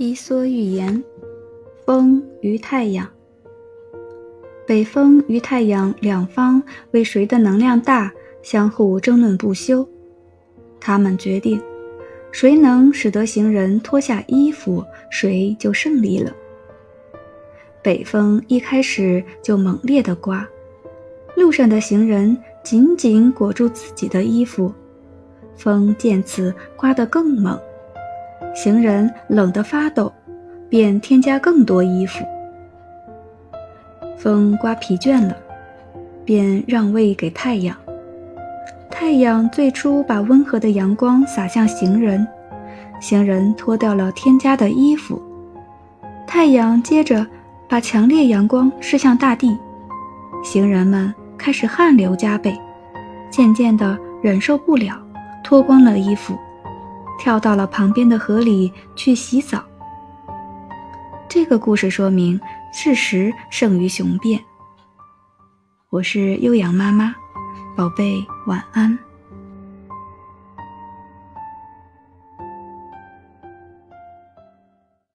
伊梭寓言：风与太阳。北风与太阳两方为谁的能量大，相互争论不休。他们决定，谁能使得行人脱下衣服，谁就胜利了。北风一开始就猛烈地刮，路上的行人紧紧裹住自己的衣服，风见此刮得更猛。行人冷得发抖，便添加更多衣服。风刮疲倦了，便让位给太阳。太阳最初把温和的阳光洒向行人，行人脱掉了添加的衣服。太阳接着把强烈阳光射向大地，行人们开始汗流浃背，渐渐地忍受不了，脱光了衣服。跳到了旁边的河里去洗澡。这个故事说明事实胜于雄辩。我是悠扬妈妈，宝贝晚安。